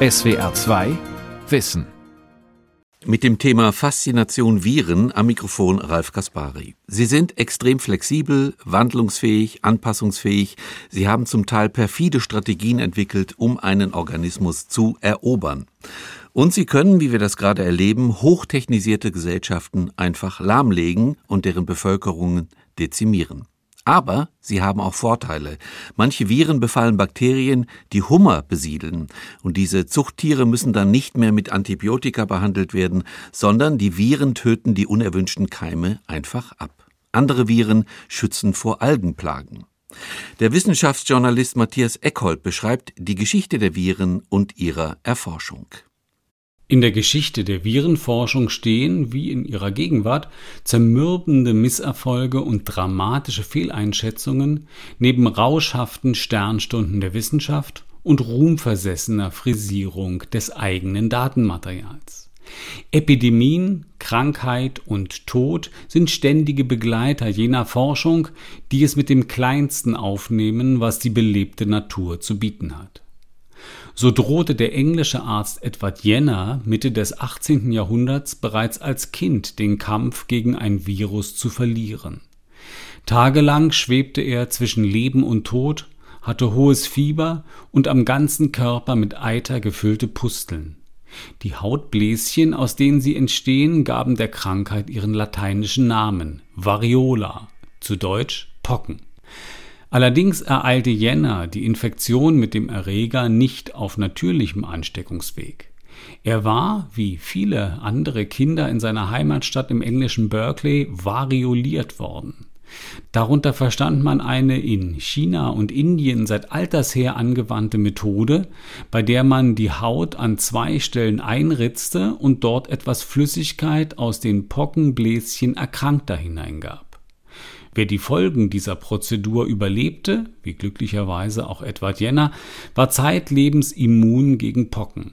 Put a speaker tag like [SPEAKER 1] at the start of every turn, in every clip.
[SPEAKER 1] SWR 2 Wissen.
[SPEAKER 2] Mit dem Thema Faszination Viren am Mikrofon Ralf Kaspari. Sie sind extrem flexibel, wandlungsfähig, anpassungsfähig. Sie haben zum Teil perfide Strategien entwickelt, um einen Organismus zu erobern. Und sie können, wie wir das gerade erleben, hochtechnisierte Gesellschaften einfach lahmlegen und deren Bevölkerungen dezimieren. Aber sie haben auch Vorteile. Manche Viren befallen Bakterien, die Hummer besiedeln. Und diese Zuchttiere müssen dann nicht mehr mit Antibiotika behandelt werden, sondern die Viren töten die unerwünschten Keime einfach ab. Andere Viren schützen vor Algenplagen. Der Wissenschaftsjournalist Matthias Eckhold beschreibt die Geschichte der Viren und ihrer Erforschung.
[SPEAKER 3] In der Geschichte der Virenforschung stehen, wie in ihrer Gegenwart, zermürbende Misserfolge und dramatische Fehleinschätzungen neben rauschhaften Sternstunden der Wissenschaft und ruhmversessener Frisierung des eigenen Datenmaterials. Epidemien, Krankheit und Tod sind ständige Begleiter jener Forschung, die es mit dem Kleinsten aufnehmen, was die belebte Natur zu bieten hat. So drohte der englische Arzt Edward Jenner Mitte des 18. Jahrhunderts bereits als Kind den Kampf gegen ein Virus zu verlieren. Tagelang schwebte er zwischen Leben und Tod, hatte hohes Fieber und am ganzen Körper mit Eiter gefüllte Pusteln. Die Hautbläschen, aus denen sie entstehen, gaben der Krankheit ihren lateinischen Namen Variola, zu Deutsch Pocken. Allerdings ereilte Jenner die Infektion mit dem Erreger nicht auf natürlichem Ansteckungsweg. Er war, wie viele andere Kinder in seiner Heimatstadt im englischen Berkeley, varioliert worden. Darunter verstand man eine in China und Indien seit alters her angewandte Methode, bei der man die Haut an zwei Stellen einritzte und dort etwas Flüssigkeit aus den Pockenbläschen Erkrankter hineingab. Wer die Folgen dieser Prozedur überlebte, wie glücklicherweise auch Edward Jenner, war zeitlebens immun gegen Pocken.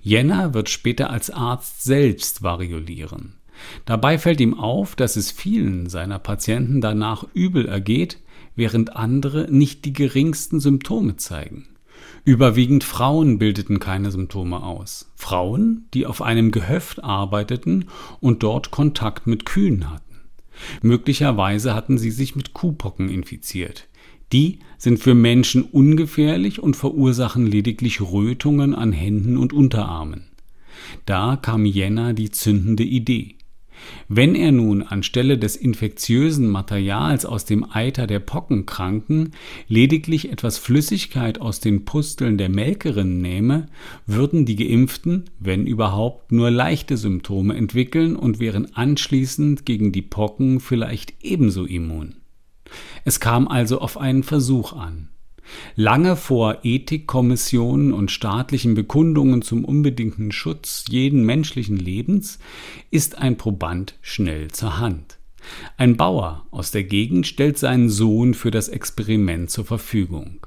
[SPEAKER 3] Jenner wird später als Arzt selbst variolieren. Dabei fällt ihm auf, dass es vielen seiner Patienten danach übel ergeht, während andere nicht die geringsten Symptome zeigen. Überwiegend Frauen bildeten keine Symptome aus. Frauen, die auf einem Gehöft arbeiteten und dort Kontakt mit Kühen hatten. Möglicherweise hatten sie sich mit Kuhpocken infiziert. Die sind für Menschen ungefährlich und verursachen lediglich Rötungen an Händen und Unterarmen. Da kam Jenner die zündende Idee. Wenn er nun anstelle des infektiösen Materials aus dem Eiter der Pockenkranken lediglich etwas Flüssigkeit aus den Pusteln der Melkerin nähme, würden die Geimpften, wenn überhaupt, nur leichte Symptome entwickeln und wären anschließend gegen die Pocken vielleicht ebenso immun. Es kam also auf einen Versuch an. Lange vor Ethikkommissionen und staatlichen Bekundungen zum unbedingten Schutz jeden menschlichen Lebens ist ein Proband schnell zur Hand. Ein Bauer aus der Gegend stellt seinen Sohn für das Experiment zur Verfügung.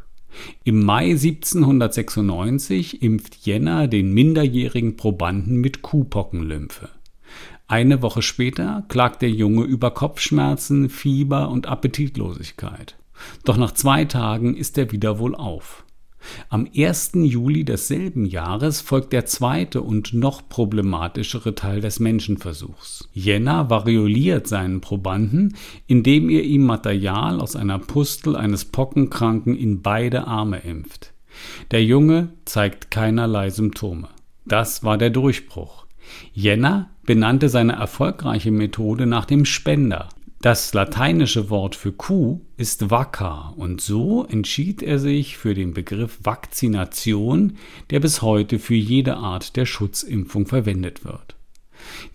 [SPEAKER 3] Im Mai 1796 impft Jenner den minderjährigen Probanden mit Kuhpockenlymphe. Eine Woche später klagt der Junge über Kopfschmerzen, Fieber und Appetitlosigkeit. Doch nach zwei Tagen ist er wieder wohlauf. Am 1. Juli desselben Jahres folgt der zweite und noch problematischere Teil des Menschenversuchs. Jenner varioliert seinen Probanden, indem er ihm Material aus einer Pustel eines Pockenkranken in beide Arme impft. Der Junge zeigt keinerlei Symptome. Das war der Durchbruch. Jenner benannte seine erfolgreiche Methode nach dem Spender, das lateinische Wort für Kuh ist vacca und so entschied er sich für den Begriff Vakzination, der bis heute für jede Art der Schutzimpfung verwendet wird.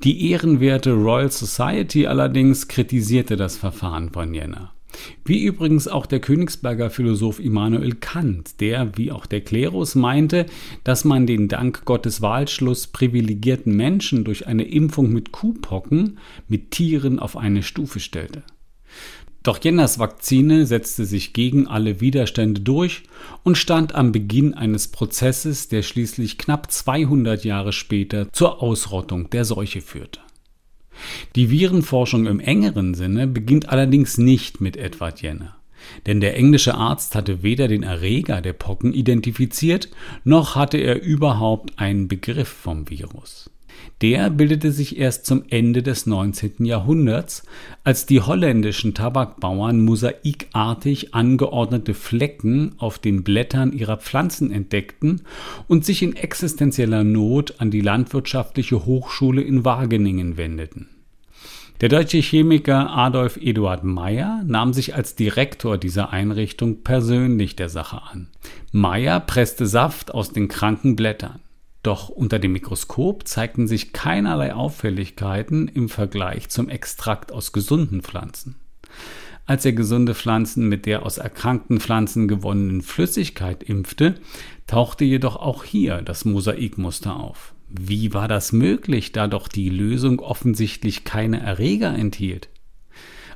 [SPEAKER 3] Die ehrenwerte Royal Society allerdings kritisierte das Verfahren von Jenner. Wie übrigens auch der Königsberger Philosoph Immanuel Kant, der, wie auch der Klerus, meinte, dass man den dank Gottes Wahlschluss privilegierten Menschen durch eine Impfung mit Kuhpocken mit Tieren auf eine Stufe stellte. Doch Jenners Vakzine setzte sich gegen alle Widerstände durch und stand am Beginn eines Prozesses, der schließlich knapp 200 Jahre später zur Ausrottung der Seuche führte. Die Virenforschung im engeren Sinne beginnt allerdings nicht mit Edward Jenner. Denn der englische Arzt hatte weder den Erreger der Pocken identifiziert, noch hatte er überhaupt einen Begriff vom Virus. Der bildete sich erst zum Ende des 19. Jahrhunderts, als die holländischen Tabakbauern mosaikartig angeordnete Flecken auf den Blättern ihrer Pflanzen entdeckten und sich in existenzieller Not an die Landwirtschaftliche Hochschule in Wageningen wendeten. Der deutsche Chemiker Adolf Eduard Meyer nahm sich als Direktor dieser Einrichtung persönlich der Sache an. Meyer presste Saft aus den kranken Blättern. Doch unter dem Mikroskop zeigten sich keinerlei Auffälligkeiten im Vergleich zum Extrakt aus gesunden Pflanzen. Als er gesunde Pflanzen mit der aus erkrankten Pflanzen gewonnenen Flüssigkeit impfte, tauchte jedoch auch hier das Mosaikmuster auf. Wie war das möglich, da doch die Lösung offensichtlich keine Erreger enthielt?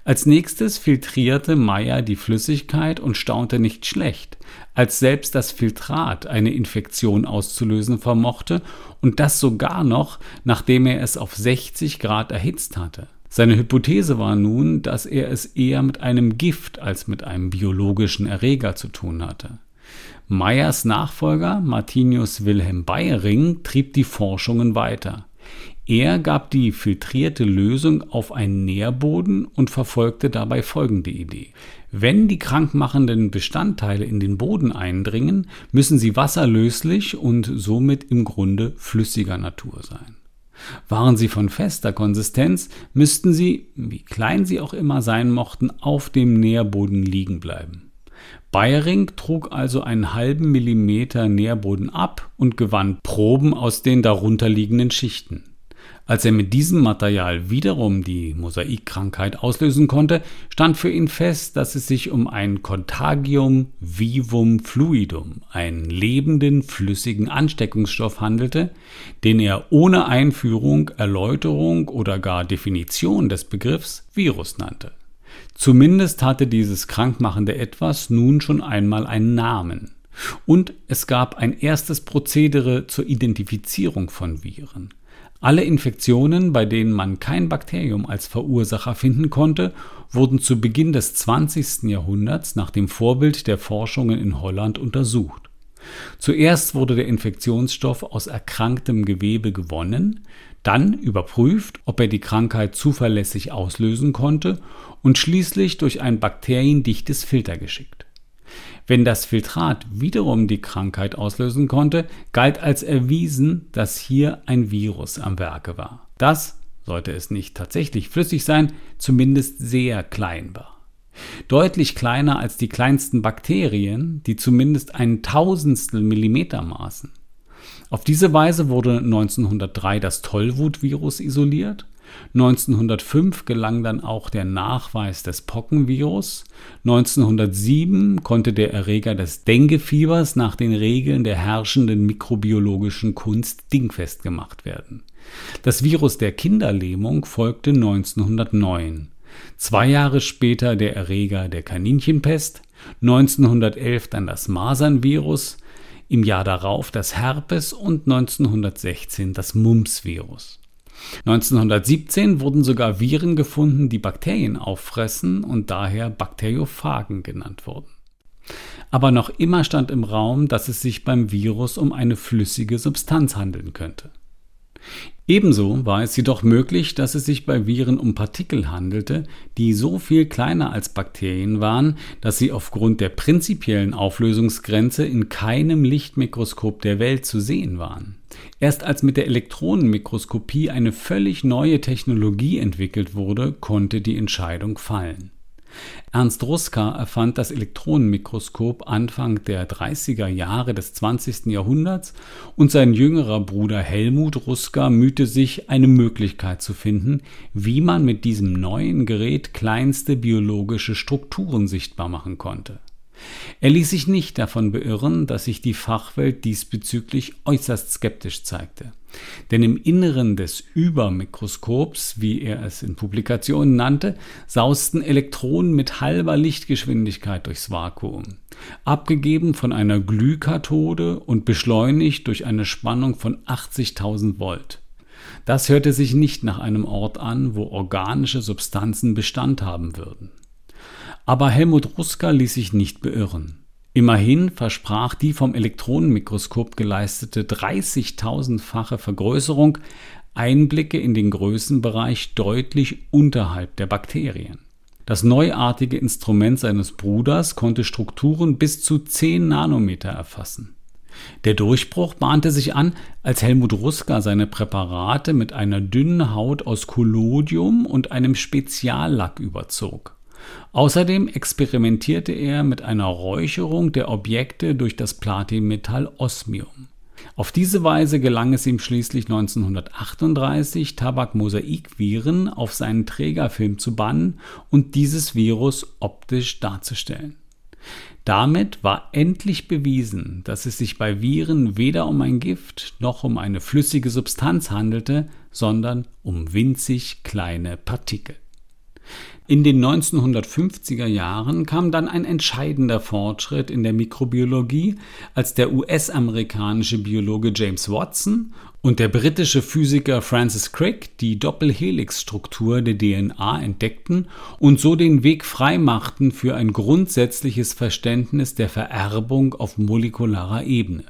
[SPEAKER 3] Als nächstes filtrierte Meyer die Flüssigkeit und staunte nicht schlecht, als selbst das Filtrat eine Infektion auszulösen vermochte und das sogar noch, nachdem er es auf 60 Grad erhitzt hatte. Seine Hypothese war nun, dass er es eher mit einem Gift als mit einem biologischen Erreger zu tun hatte. Meyers Nachfolger Martinius Wilhelm Bayering trieb die Forschungen weiter. Er gab die filtrierte Lösung auf einen Nährboden und verfolgte dabei folgende Idee. Wenn die krankmachenden Bestandteile in den Boden eindringen, müssen sie wasserlöslich und somit im Grunde flüssiger Natur sein. Waren sie von fester Konsistenz, müssten sie, wie klein sie auch immer sein mochten, auf dem Nährboden liegen bleiben. Bayering trug also einen halben Millimeter Nährboden ab und gewann Proben aus den darunterliegenden Schichten. Als er mit diesem Material wiederum die Mosaikkrankheit auslösen konnte, stand für ihn fest, dass es sich um ein Contagium vivum fluidum, einen lebenden flüssigen Ansteckungsstoff handelte, den er ohne Einführung, Erläuterung oder gar Definition des Begriffs Virus nannte. Zumindest hatte dieses krankmachende Etwas nun schon einmal einen Namen. Und es gab ein erstes Prozedere zur Identifizierung von Viren. Alle Infektionen, bei denen man kein Bakterium als Verursacher finden konnte, wurden zu Beginn des 20. Jahrhunderts nach dem Vorbild der Forschungen in Holland untersucht. Zuerst wurde der Infektionsstoff aus erkranktem Gewebe gewonnen, dann überprüft, ob er die Krankheit zuverlässig auslösen konnte und schließlich durch ein bakteriendichtes Filter geschickt. Wenn das Filtrat wiederum die Krankheit auslösen konnte, galt als erwiesen, dass hier ein Virus am Werke war. Das, sollte es nicht tatsächlich flüssig sein, zumindest sehr klein war. Deutlich kleiner als die kleinsten Bakterien, die zumindest ein Tausendstel Millimeter maßen. Auf diese Weise wurde 1903 das Tollwutvirus isoliert 1905 gelang dann auch der Nachweis des Pockenvirus. 1907 konnte der Erreger des Denguefiebers nach den Regeln der herrschenden mikrobiologischen Kunst dingfest gemacht werden. Das Virus der Kinderlähmung folgte 1909. Zwei Jahre später der Erreger der Kaninchenpest, 1911 dann das Masernvirus, im Jahr darauf das Herpes und 1916 das Mumps-Virus. 1917 wurden sogar Viren gefunden, die Bakterien auffressen und daher Bakteriophagen genannt wurden. Aber noch immer stand im Raum, dass es sich beim Virus um eine flüssige Substanz handeln könnte. Ebenso war es jedoch möglich, dass es sich bei Viren um Partikel handelte, die so viel kleiner als Bakterien waren, dass sie aufgrund der prinzipiellen Auflösungsgrenze in keinem Lichtmikroskop der Welt zu sehen waren. Erst als mit der Elektronenmikroskopie eine völlig neue Technologie entwickelt wurde, konnte die Entscheidung fallen. Ernst Ruska erfand das Elektronenmikroskop Anfang der 30er Jahre des 20. Jahrhunderts und sein jüngerer Bruder Helmut Ruska mühte sich, eine Möglichkeit zu finden, wie man mit diesem neuen Gerät kleinste biologische Strukturen sichtbar machen konnte. Er ließ sich nicht davon beirren, dass sich die Fachwelt diesbezüglich äußerst skeptisch zeigte. Denn im Inneren des Übermikroskops, wie er es in Publikationen nannte, sausten Elektronen mit halber Lichtgeschwindigkeit durchs Vakuum, abgegeben von einer Glühkathode und beschleunigt durch eine Spannung von 80.000 Volt. Das hörte sich nicht nach einem Ort an, wo organische Substanzen Bestand haben würden. Aber Helmut Ruska ließ sich nicht beirren. Immerhin versprach die vom Elektronenmikroskop geleistete 30.000-fache Vergrößerung Einblicke in den Größenbereich deutlich unterhalb der Bakterien. Das neuartige Instrument seines Bruders konnte Strukturen bis zu 10 Nanometer erfassen. Der Durchbruch bahnte sich an, als Helmut Ruska seine Präparate mit einer dünnen Haut aus Collodium und einem Speziallack überzog. Außerdem experimentierte er mit einer Räucherung der Objekte durch das Platinmetall Osmium. Auf diese Weise gelang es ihm schließlich 1938, Tabakmosaikviren auf seinen Trägerfilm zu bannen und dieses Virus optisch darzustellen. Damit war endlich bewiesen, dass es sich bei Viren weder um ein Gift noch um eine flüssige Substanz handelte, sondern um winzig kleine Partikel. In den 1950er Jahren kam dann ein entscheidender Fortschritt in der Mikrobiologie, als der US-amerikanische Biologe James Watson und der britische Physiker Francis Crick die Doppelhelixstruktur der DNA entdeckten und so den Weg freimachten für ein grundsätzliches Verständnis der Vererbung auf molekularer Ebene.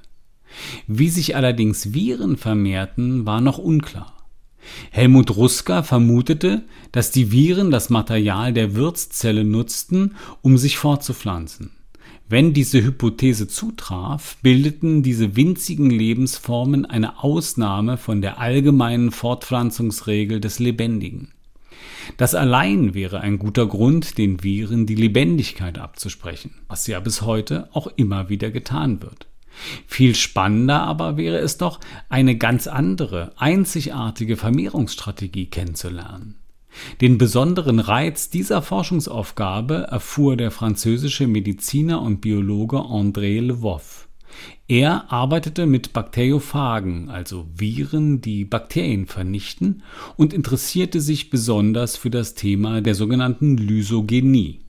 [SPEAKER 3] Wie sich allerdings Viren vermehrten, war noch unklar. Helmut Ruska vermutete, dass die Viren das Material der Wirtszelle nutzten, um sich fortzupflanzen. Wenn diese Hypothese zutraf, bildeten diese winzigen Lebensformen eine Ausnahme von der allgemeinen Fortpflanzungsregel des Lebendigen. Das allein wäre ein guter Grund, den Viren die Lebendigkeit abzusprechen, was ja bis heute auch immer wieder getan wird. Viel spannender aber wäre es doch, eine ganz andere, einzigartige Vermehrungsstrategie kennenzulernen. Den besonderen Reiz dieser Forschungsaufgabe erfuhr der französische Mediziner und Biologe André Leboeuf. Er arbeitete mit Bakteriophagen, also Viren, die Bakterien vernichten, und interessierte sich besonders für das Thema der sogenannten Lysogenie.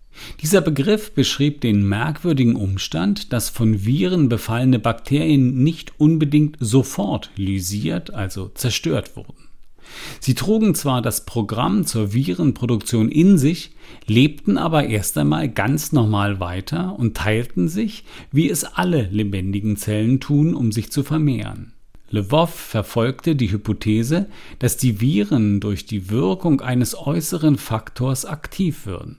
[SPEAKER 3] Dieser Begriff beschrieb den merkwürdigen Umstand, dass von Viren befallene Bakterien nicht unbedingt sofort lysiert, also zerstört wurden. Sie trugen zwar das Programm zur Virenproduktion in sich, lebten aber erst einmal ganz normal weiter und teilten sich, wie es alle lebendigen Zellen tun, um sich zu vermehren. Lvov verfolgte die Hypothese, dass die Viren durch die Wirkung eines äußeren Faktors aktiv würden.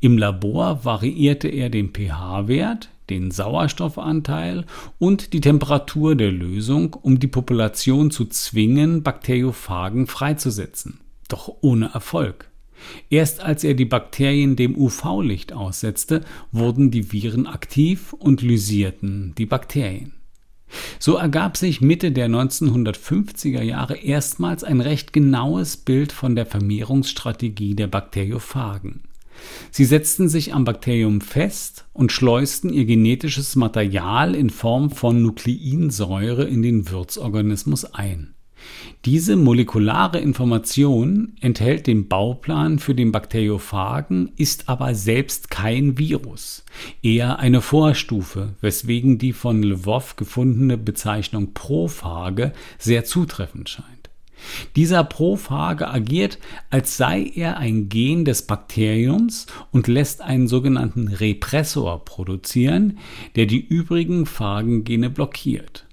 [SPEAKER 3] Im Labor variierte er den pH-Wert, den Sauerstoffanteil und die Temperatur der Lösung, um die Population zu zwingen, Bakteriophagen freizusetzen. Doch ohne Erfolg. Erst als er die Bakterien dem UV-Licht aussetzte, wurden die Viren aktiv und lysierten die Bakterien. So ergab sich Mitte der 1950er Jahre erstmals ein recht genaues Bild von der Vermehrungsstrategie der Bakteriophagen. Sie setzten sich am Bakterium fest und schleusten ihr genetisches Material in Form von Nukleinsäure in den Wirtsorganismus ein. Diese molekulare Information enthält den Bauplan für den Bakteriophagen, ist aber selbst kein Virus, eher eine Vorstufe, weswegen die von Lvov gefundene Bezeichnung Prophage sehr zutreffend scheint. Dieser Prophage agiert, als sei er ein Gen des Bakteriums und lässt einen sogenannten Repressor produzieren, der die übrigen Phagengene blockiert.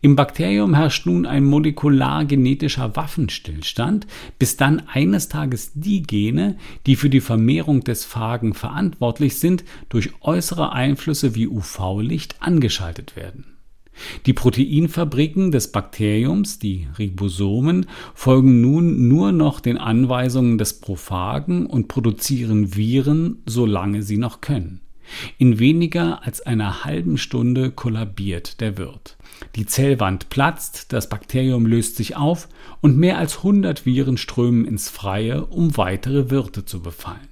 [SPEAKER 3] Im Bakterium herrscht nun ein molekulargenetischer Waffenstillstand, bis dann eines Tages die Gene, die für die Vermehrung des Phagen verantwortlich sind, durch äußere Einflüsse wie UV-Licht angeschaltet werden. Die Proteinfabriken des Bakteriums, die Ribosomen, folgen nun nur noch den Anweisungen des Prophagen und produzieren Viren, solange sie noch können. In weniger als einer halben Stunde kollabiert der Wirt. Die Zellwand platzt, das Bakterium löst sich auf und mehr als 100 Viren strömen ins Freie, um weitere Wirte zu befallen.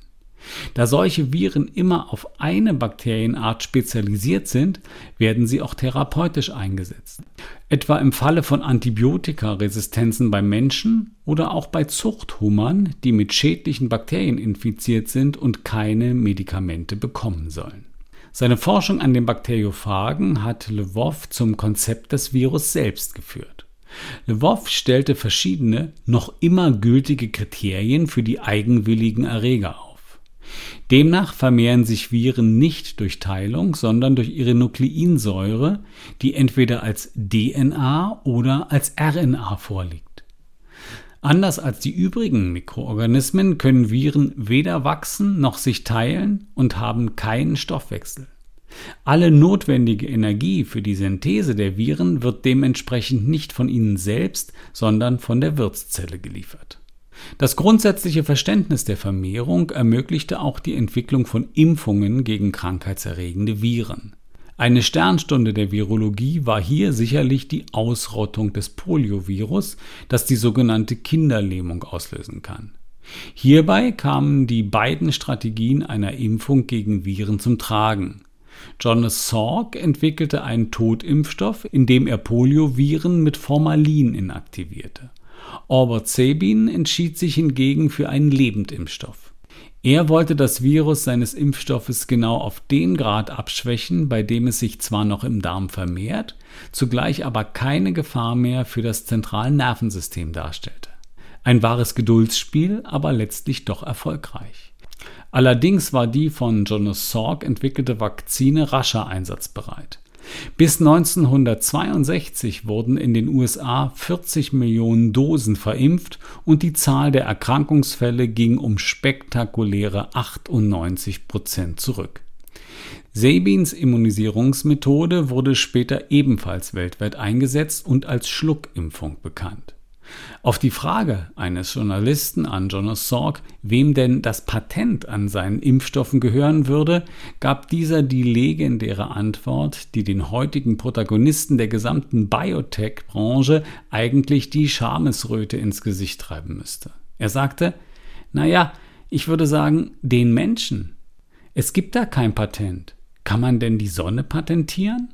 [SPEAKER 3] Da solche Viren immer auf eine Bakterienart spezialisiert sind, werden sie auch therapeutisch eingesetzt. Etwa im Falle von Antibiotikaresistenzen bei Menschen oder auch bei Zuchthummern, die mit schädlichen Bakterien infiziert sind und keine Medikamente bekommen sollen. Seine Forschung an den Bakteriophagen hat Lvov zum Konzept des Virus selbst geführt. Lvov stellte verschiedene, noch immer gültige Kriterien für die eigenwilligen Erreger auf. Demnach vermehren sich Viren nicht durch Teilung, sondern durch ihre Nukleinsäure, die entweder als DNA oder als RNA vorliegt. Anders als die übrigen Mikroorganismen können Viren weder wachsen noch sich teilen und haben keinen Stoffwechsel. Alle notwendige Energie für die Synthese der Viren wird dementsprechend nicht von ihnen selbst, sondern von der Wirtszelle geliefert. Das grundsätzliche Verständnis der Vermehrung ermöglichte auch die Entwicklung von Impfungen gegen krankheitserregende Viren. Eine Sternstunde der Virologie war hier sicherlich die Ausrottung des Poliovirus, das die sogenannte Kinderlähmung auslösen kann. Hierbei kamen die beiden Strategien einer Impfung gegen Viren zum Tragen. Jonas Salk entwickelte einen Totimpfstoff, indem er Polioviren mit Formalin inaktivierte. Albert Sabin entschied sich hingegen für einen Lebendimpfstoff. Er wollte das Virus seines Impfstoffes genau auf den Grad abschwächen, bei dem es sich zwar noch im Darm vermehrt, zugleich aber keine Gefahr mehr für das zentrale Nervensystem darstellte. Ein wahres Geduldsspiel, aber letztlich doch erfolgreich. Allerdings war die von Jonas Salk entwickelte Vakzine rascher einsatzbereit. Bis 1962 wurden in den USA 40 Millionen Dosen verimpft und die Zahl der Erkrankungsfälle ging um spektakuläre 98 Prozent zurück. Sabins Immunisierungsmethode wurde später ebenfalls weltweit eingesetzt und als Schluckimpfung bekannt. Auf die Frage eines Journalisten an Jonas Salk, wem denn das Patent an seinen Impfstoffen gehören würde, gab dieser die legendäre Antwort, die den heutigen Protagonisten der gesamten Biotech-Branche eigentlich die Schamesröte ins Gesicht treiben müsste. Er sagte, naja, ich würde sagen, den Menschen. Es gibt da kein Patent. Kann man denn die Sonne patentieren?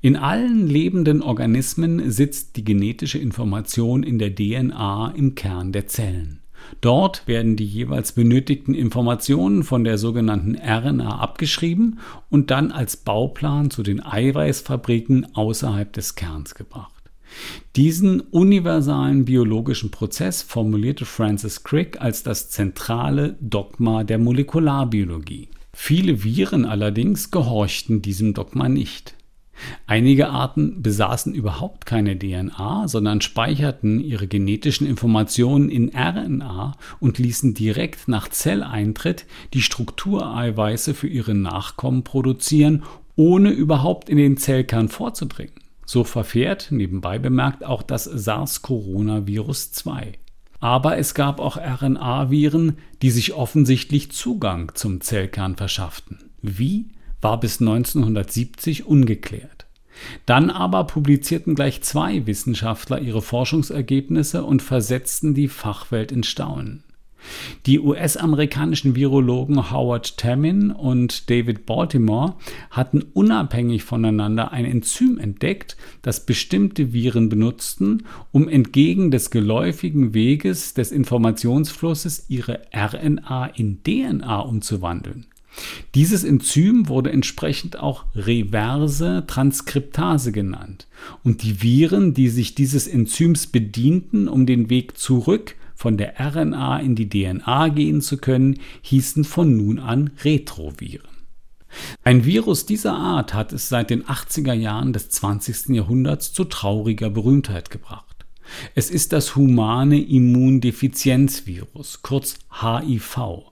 [SPEAKER 3] In allen lebenden Organismen sitzt die genetische Information in der DNA im Kern der Zellen. Dort werden die jeweils benötigten Informationen von der sogenannten RNA abgeschrieben und dann als Bauplan zu den Eiweißfabriken außerhalb des Kerns gebracht. Diesen universalen biologischen Prozess formulierte Francis Crick als das zentrale Dogma der Molekularbiologie. Viele Viren allerdings gehorchten diesem Dogma nicht. Einige Arten besaßen überhaupt keine DNA, sondern speicherten ihre genetischen Informationen in RNA und ließen direkt nach Zelleintritt die Struktureiweiße für ihre Nachkommen produzieren, ohne überhaupt in den Zellkern vorzudringen. So verfährt, nebenbei bemerkt, auch das SARS-Coronavirus 2. Aber es gab auch RNA-Viren, die sich offensichtlich Zugang zum Zellkern verschafften. Wie? War bis 1970 ungeklärt. Dann aber publizierten gleich zwei Wissenschaftler ihre Forschungsergebnisse und versetzten die Fachwelt in Staunen. Die US-amerikanischen Virologen Howard Tamin und David Baltimore hatten unabhängig voneinander ein Enzym entdeckt, das bestimmte Viren benutzten, um entgegen des geläufigen Weges des Informationsflusses ihre RNA in DNA umzuwandeln. Dieses Enzym wurde entsprechend auch reverse Transkriptase genannt. Und die Viren, die sich dieses Enzyms bedienten, um den Weg zurück von der RNA in die DNA gehen zu können, hießen von nun an Retroviren. Ein Virus dieser Art hat es seit den 80er Jahren des 20. Jahrhunderts zu trauriger Berühmtheit gebracht. Es ist das humane Immundefizienzvirus, kurz HIV.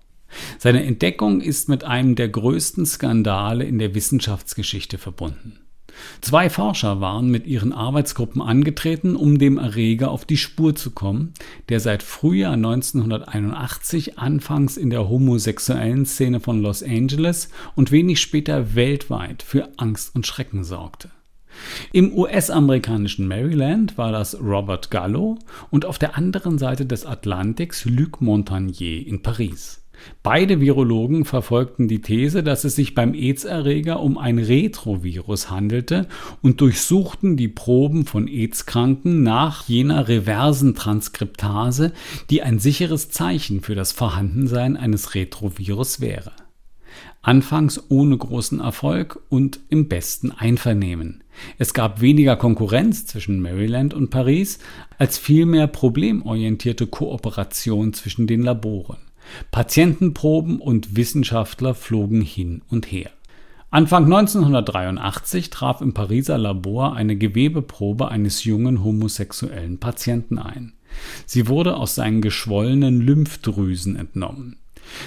[SPEAKER 3] Seine Entdeckung ist mit einem der größten Skandale in der Wissenschaftsgeschichte verbunden. Zwei Forscher waren mit ihren Arbeitsgruppen angetreten, um dem Erreger auf die Spur zu kommen, der seit Frühjahr 1981 anfangs in der homosexuellen Szene von Los Angeles und wenig später weltweit für Angst und Schrecken sorgte. Im US-amerikanischen Maryland war das Robert Gallo und auf der anderen Seite des Atlantiks Luc Montagnier in Paris. Beide Virologen verfolgten die These, dass es sich beim AIDS-Erreger um ein Retrovirus handelte und durchsuchten die Proben von AIDS-Kranken nach jener reversen Transkriptase, die ein sicheres Zeichen für das Vorhandensein eines Retrovirus wäre. Anfangs ohne großen Erfolg und im besten Einvernehmen. Es gab weniger Konkurrenz zwischen Maryland und Paris als vielmehr problemorientierte Kooperation zwischen den Laboren. Patientenproben und Wissenschaftler flogen hin und her. Anfang 1983 traf im Pariser Labor eine Gewebeprobe eines jungen homosexuellen Patienten ein. Sie wurde aus seinen geschwollenen Lymphdrüsen entnommen.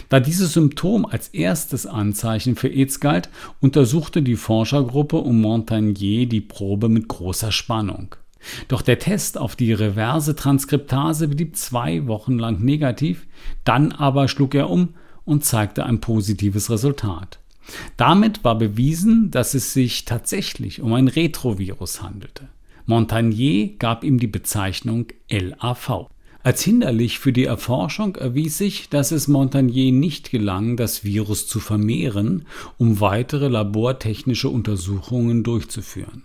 [SPEAKER 3] Da dieses Symptom als erstes Anzeichen für AIDS galt, untersuchte die Forschergruppe um Montagnier die Probe mit großer Spannung. Doch der Test auf die reverse Transkriptase blieb zwei Wochen lang negativ, dann aber schlug er um und zeigte ein positives Resultat. Damit war bewiesen, dass es sich tatsächlich um ein Retrovirus handelte. Montagnier gab ihm die Bezeichnung LAV. Als hinderlich für die Erforschung erwies sich, dass es Montagnier nicht gelang, das Virus zu vermehren, um weitere labortechnische Untersuchungen durchzuführen.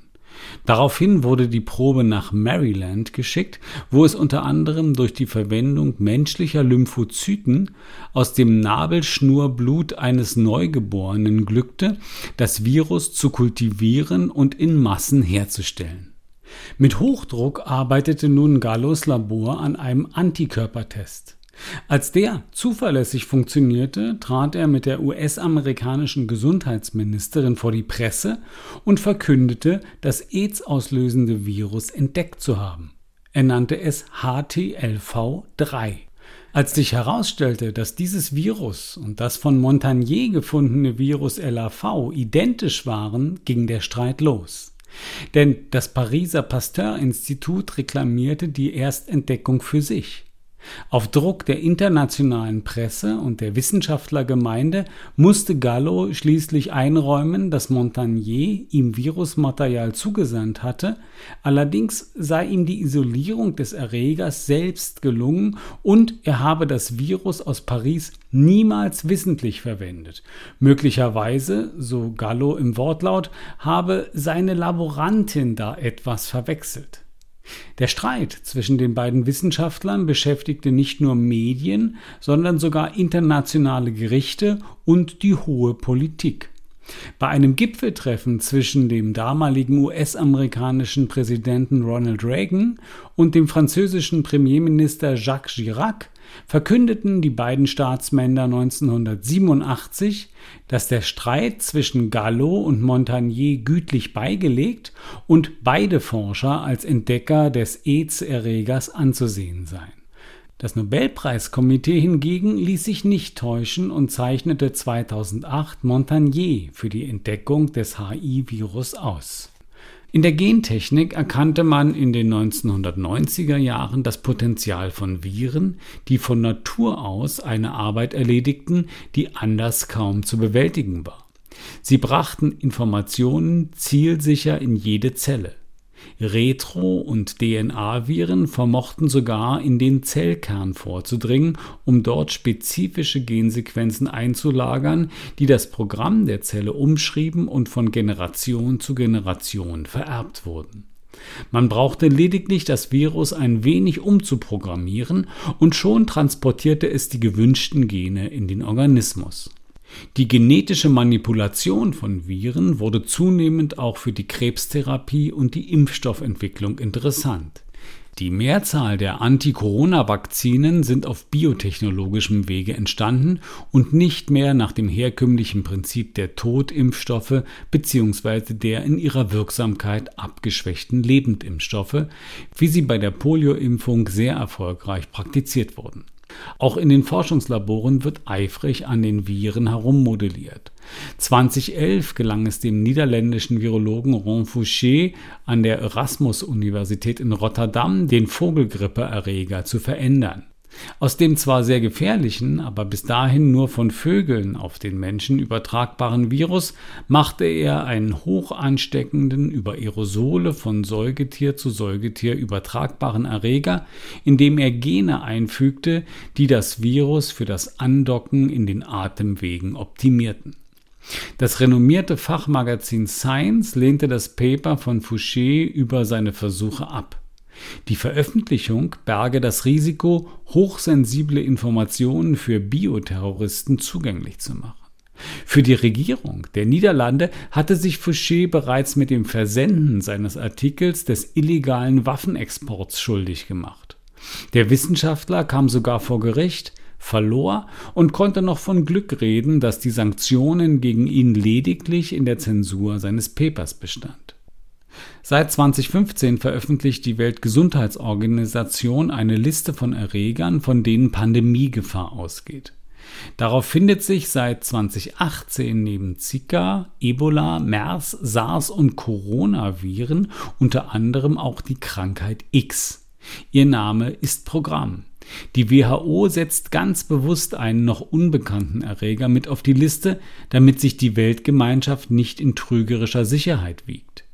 [SPEAKER 3] Daraufhin wurde die Probe nach Maryland geschickt, wo es unter anderem durch die Verwendung menschlicher Lymphozyten aus dem Nabelschnurblut eines Neugeborenen glückte, das Virus zu kultivieren und in Massen herzustellen. Mit Hochdruck arbeitete nun Gallos Labor an einem Antikörpertest. Als der zuverlässig funktionierte, trat er mit der US-amerikanischen Gesundheitsministerin vor die Presse und verkündete, das AIDS auslösende Virus entdeckt zu haben. Er nannte es HTLV3. Als sich herausstellte, dass dieses Virus und das von Montagnier gefundene Virus LAV identisch waren, ging der Streit los. Denn das Pariser Pasteur-Institut reklamierte die Erstentdeckung für sich. Auf Druck der internationalen Presse und der Wissenschaftlergemeinde musste Gallo schließlich einräumen, dass Montagnier ihm Virusmaterial zugesandt hatte, allerdings sei ihm die Isolierung des Erregers selbst gelungen und er habe das Virus aus Paris niemals wissentlich verwendet. Möglicherweise, so Gallo im Wortlaut, habe seine Laborantin da etwas verwechselt. Der Streit zwischen den beiden Wissenschaftlern beschäftigte nicht nur Medien, sondern sogar internationale Gerichte und die hohe Politik. Bei einem Gipfeltreffen zwischen dem damaligen US-amerikanischen Präsidenten Ronald Reagan und dem französischen Premierminister Jacques Chirac verkündeten die beiden Staatsmänner 1987, dass der Streit zwischen Gallo und Montagnier gütlich beigelegt und beide Forscher als Entdecker des AIDS-Erregers anzusehen seien. Das Nobelpreiskomitee hingegen ließ sich nicht täuschen und zeichnete 2008 Montagnier für die Entdeckung des HI-Virus aus. In der Gentechnik erkannte man in den 1990er Jahren das Potenzial von Viren, die von Natur aus eine Arbeit erledigten, die anders kaum zu bewältigen war. Sie brachten Informationen zielsicher in jede Zelle. Retro- und DNA-Viren vermochten sogar in den Zellkern vorzudringen, um dort spezifische Gensequenzen einzulagern, die das Programm der Zelle umschrieben und von Generation zu Generation vererbt wurden. Man brauchte lediglich das Virus ein wenig umzuprogrammieren und schon transportierte es die gewünschten Gene in den Organismus. Die genetische Manipulation von Viren wurde zunehmend auch für die Krebstherapie und die Impfstoffentwicklung interessant. Die Mehrzahl der Anti-Corona-Vakzinen sind auf biotechnologischem Wege entstanden und nicht mehr nach dem herkömmlichen Prinzip der Totimpfstoffe bzw. der in ihrer Wirksamkeit abgeschwächten Lebendimpfstoffe, wie sie bei der Polioimpfung sehr erfolgreich praktiziert wurden. Auch in den Forschungslaboren wird eifrig an den Viren herummodelliert. 2011 gelang es dem niederländischen Virologen Ron Fouché an der Erasmus-Universität in Rotterdam, den Vogelgrippeerreger zu verändern. Aus dem zwar sehr gefährlichen, aber bis dahin nur von Vögeln auf den Menschen übertragbaren Virus machte er einen hoch ansteckenden, über Aerosole von Säugetier zu Säugetier übertragbaren Erreger, indem er Gene einfügte, die das Virus für das Andocken in den Atemwegen optimierten. Das renommierte Fachmagazin Science lehnte das Paper von Fouché über seine Versuche ab. Die Veröffentlichung berge das Risiko, hochsensible Informationen für Bioterroristen zugänglich zu machen. Für die Regierung der Niederlande hatte sich Fouché bereits mit dem Versenden seines Artikels des illegalen Waffenexports schuldig gemacht. Der Wissenschaftler kam sogar vor Gericht, verlor und konnte noch von Glück reden, dass die Sanktionen gegen ihn lediglich in der Zensur seines Papers bestand. Seit 2015 veröffentlicht die Weltgesundheitsorganisation eine Liste von Erregern, von denen Pandemiegefahr ausgeht. Darauf findet sich seit 2018 neben Zika, Ebola, MERS, SARS und Coronaviren unter anderem auch die Krankheit X. Ihr Name ist Programm. Die WHO setzt ganz bewusst einen noch unbekannten Erreger mit auf die Liste, damit sich die Weltgemeinschaft nicht in trügerischer Sicherheit wiegt.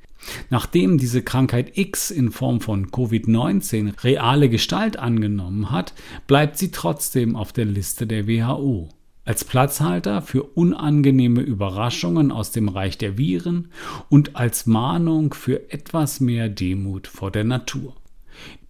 [SPEAKER 3] Nachdem diese Krankheit X in Form von Covid-19 reale Gestalt angenommen hat, bleibt sie trotzdem auf der Liste der WHO. Als Platzhalter für unangenehme Überraschungen aus dem Reich der Viren und als Mahnung für etwas mehr Demut vor der Natur.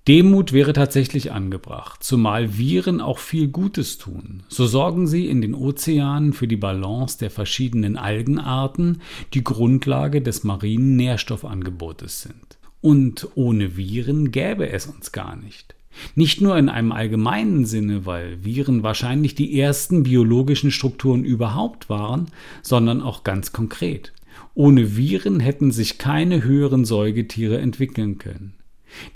[SPEAKER 3] Demut wäre tatsächlich angebracht, zumal Viren auch viel Gutes tun. So sorgen sie in den Ozeanen für die Balance der verschiedenen Algenarten, die Grundlage des marinen Nährstoffangebotes sind. Und ohne Viren gäbe es uns gar nicht. Nicht nur in einem allgemeinen Sinne, weil Viren wahrscheinlich die ersten biologischen Strukturen überhaupt waren, sondern auch ganz konkret. Ohne Viren hätten sich keine höheren Säugetiere entwickeln können.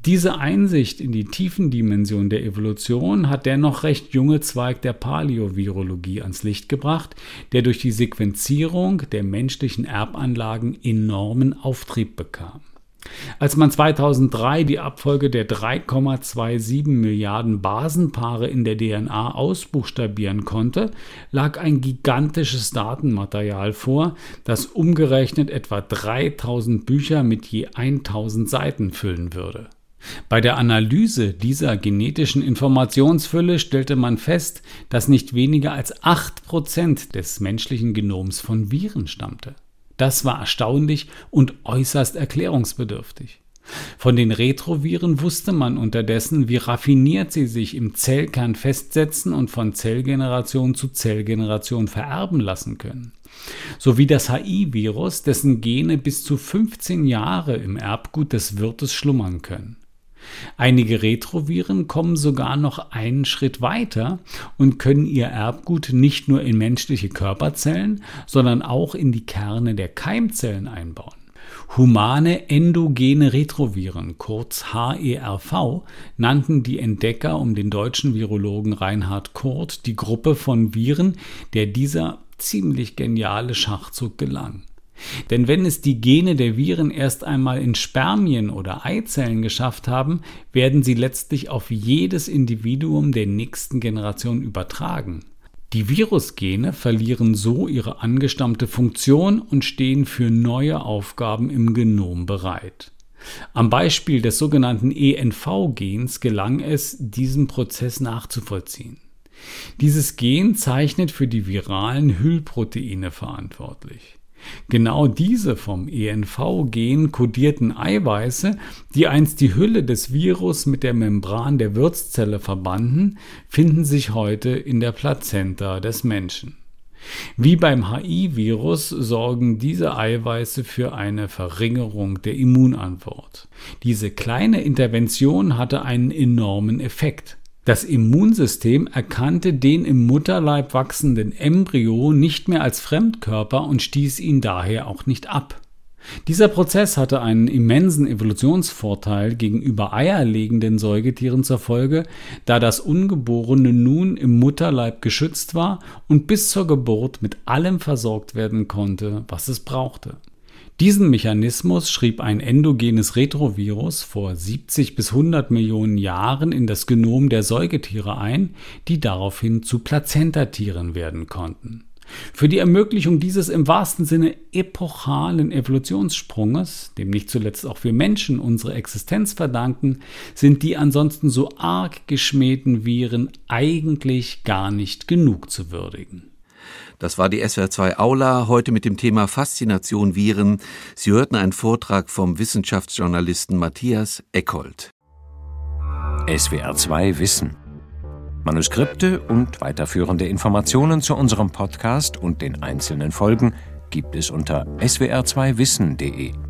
[SPEAKER 3] Diese Einsicht in die tiefen Dimensionen der Evolution hat der noch recht junge Zweig der Paläovirologie ans Licht gebracht, der durch die Sequenzierung der menschlichen Erbanlagen enormen Auftrieb bekam. Als man 2003 die Abfolge der 3,27 Milliarden Basenpaare in der DNA ausbuchstabieren konnte, lag ein gigantisches Datenmaterial vor, das umgerechnet etwa 3000 Bücher mit je 1000 Seiten füllen würde. Bei der Analyse dieser genetischen Informationsfülle stellte man fest, dass nicht weniger als 8% des menschlichen Genoms von Viren stammte. Das war erstaunlich und äußerst erklärungsbedürftig. Von den Retroviren wusste man unterdessen, wie raffiniert sie sich im Zellkern festsetzen und von Zellgeneration zu Zellgeneration vererben lassen können. Sowie das HI-Virus, dessen Gene bis zu 15 Jahre im Erbgut des Wirtes schlummern können. Einige Retroviren kommen sogar noch einen Schritt weiter und können ihr Erbgut nicht nur in menschliche Körperzellen, sondern auch in die Kerne der Keimzellen einbauen. Humane endogene Retroviren, kurz HERV, nannten die Entdecker um den deutschen Virologen Reinhard Kurt die Gruppe von Viren, der dieser ziemlich geniale Schachzug gelang. Denn wenn es die Gene der Viren erst einmal in Spermien oder Eizellen geschafft haben, werden sie letztlich auf jedes Individuum der nächsten Generation übertragen. Die Virusgene verlieren so ihre angestammte Funktion und stehen für neue Aufgaben im Genom bereit. Am Beispiel des sogenannten ENV-Gens gelang es, diesen Prozess nachzuvollziehen. Dieses Gen zeichnet für die viralen Hüllproteine verantwortlich. Genau diese vom ENV-Gen kodierten Eiweiße, die einst die Hülle des Virus mit der Membran der Wirtszelle verbanden, finden sich heute in der Plazenta des Menschen. Wie beim HI-Virus sorgen diese Eiweiße für eine Verringerung der Immunantwort. Diese kleine Intervention hatte einen enormen Effekt. Das Immunsystem erkannte den im Mutterleib wachsenden Embryo nicht mehr als Fremdkörper und stieß ihn daher auch nicht ab. Dieser Prozess hatte einen immensen Evolutionsvorteil gegenüber eierlegenden Säugetieren zur Folge, da das Ungeborene nun im Mutterleib geschützt war und bis zur Geburt mit allem versorgt werden konnte, was es brauchte. Diesen Mechanismus schrieb ein endogenes Retrovirus vor 70 bis 100 Millionen Jahren in das Genom der Säugetiere ein, die daraufhin zu Plazentatieren werden konnten. Für die Ermöglichung dieses im wahrsten Sinne epochalen Evolutionssprunges, dem nicht zuletzt auch wir Menschen unsere Existenz verdanken, sind die ansonsten so arg geschmähten Viren eigentlich gar nicht genug zu würdigen.
[SPEAKER 2] Das war die SWR2 Aula, heute mit dem Thema Faszination Viren. Sie hörten einen Vortrag vom Wissenschaftsjournalisten Matthias Eckold.
[SPEAKER 1] SWR2 Wissen. Manuskripte und weiterführende Informationen zu unserem Podcast und den einzelnen Folgen gibt es unter swr2wissen.de.